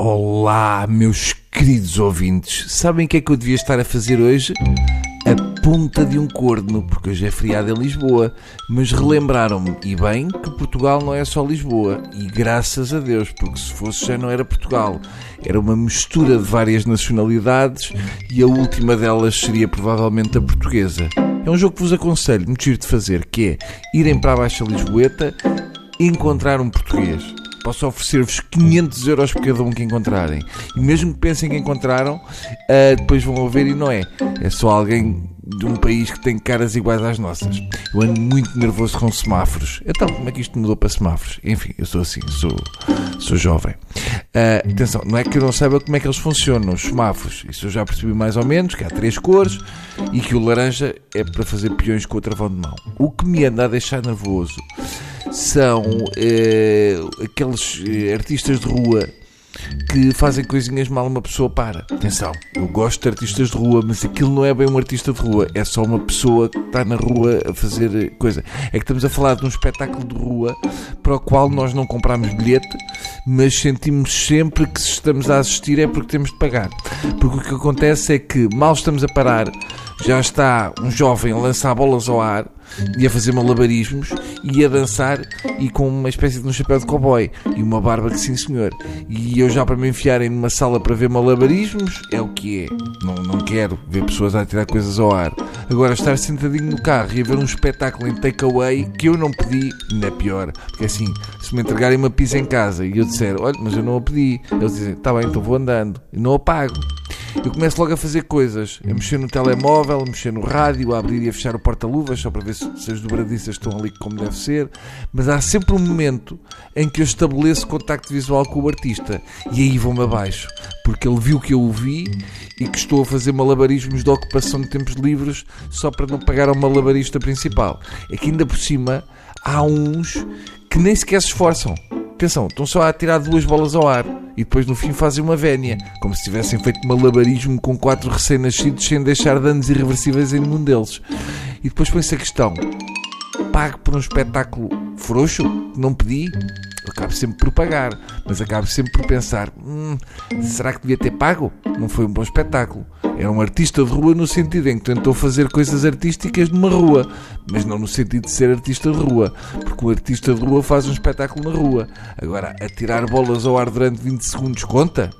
Olá, meus queridos ouvintes. Sabem o que é que eu devia estar a fazer hoje? A ponta de um corno, porque hoje é feriado em Lisboa. Mas relembraram-me, e bem, que Portugal não é só Lisboa. E graças a Deus, porque se fosse já não era Portugal. Era uma mistura de várias nacionalidades e a última delas seria provavelmente a portuguesa. É um jogo que vos aconselho, muito giro de fazer, que é irem para a Baixa Lisboeta encontrar um português posso oferecer-vos 500 euros por cada um que encontrarem. E mesmo que pensem que encontraram, uh, depois vão ver e não é. É só alguém de um país que tem caras iguais às nossas. Eu ando muito nervoso com semáforos. Então, como é que isto mudou para semáforos? Enfim, eu sou assim, sou, sou jovem. Uh, atenção, não é que eu não saiba como é que eles funcionam, os semáforos. Isso eu já percebi mais ou menos, que há três cores e que o laranja é para fazer peões com o travão de mão. O que me anda a deixar nervoso são eh, aqueles eh, artistas de rua que fazem coisinhas mal uma pessoa para. Atenção, eu gosto de artistas de rua, mas aquilo não é bem um artista de rua, é só uma pessoa que está na rua a fazer coisa. É que estamos a falar de um espetáculo de rua para o qual nós não compramos bilhete, mas sentimos sempre que se estamos a assistir é porque temos de pagar. Porque o que acontece é que mal estamos a parar, já está um jovem a lançar bolas ao ar e a fazer malabarismos e a dançar e com uma espécie de um chapéu de cowboy e uma barba que sim senhor. E eu já para me enfiarem numa sala para ver malabarismos é o que é. Não, não quero ver pessoas a tirar coisas ao ar. Agora estar sentadinho no carro e a ver um espetáculo em takeaway que eu não pedi, ainda é pior. Porque assim, se me entregarem uma pizza em casa e eu disser, olha, mas eu não a pedi, eles dizem, tá bem, então vou andando e não a pago eu começo logo a fazer coisas, a mexer no telemóvel, a mexer no rádio, a abrir e a fechar o porta-luvas só para ver se, as dobradiças estão ali como deve ser. Mas há sempre um momento em que eu estabeleço contacto visual com o artista e aí vou-me abaixo, porque ele viu que eu o vi e que estou a fazer malabarismos de ocupação de tempos livres só para não pagar ao malabarista principal. É que ainda por cima há uns que nem sequer se esforçam. Atenção, estão só a tirar duas bolas ao ar e depois no fim fazem uma vénia, como se tivessem feito malabarismo com quatro recém-nascidos sem deixar danos irreversíveis em nenhum deles. E depois põe-se a questão: pago por um espetáculo frouxo não pedi? Acabo sempre por pagar, mas acabo sempre por pensar: hum, será que devia ter pago? Não foi um bom espetáculo. É um artista de rua no sentido em que tentou fazer coisas artísticas numa rua, mas não no sentido de ser artista de rua, porque o artista de rua faz um espetáculo na rua. Agora, atirar bolas ao ar durante 20 segundos conta?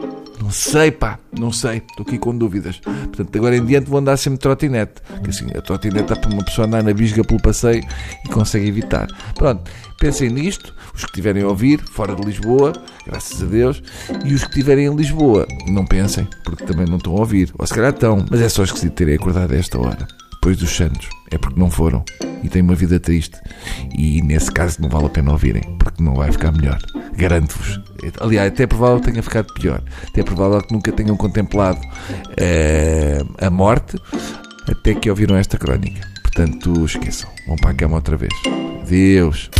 Não sei, pá, não sei, estou aqui com dúvidas. Portanto, agora em diante vou andar sempre de trotinete, que assim, a trotinete dá para uma pessoa andar na bisga pelo passeio e consegue evitar. Pronto, pensem nisto, os que estiverem a ouvir, fora de Lisboa, graças a Deus, e os que estiverem em Lisboa, não pensem, porque também não estão a ouvir, ou se calhar estão, mas é só esquisito terem acordado a esta hora, depois dos Santos, é porque não foram. E têm uma vida triste, e nesse caso não vale a pena ouvirem, porque não vai ficar melhor. Garanto-vos. Aliás, até é provável que tenha ficado pior. Até é provável que nunca tenham contemplado uh, a morte até que ouviram esta crónica. Portanto, esqueçam. Vão para a cama outra vez. Deus.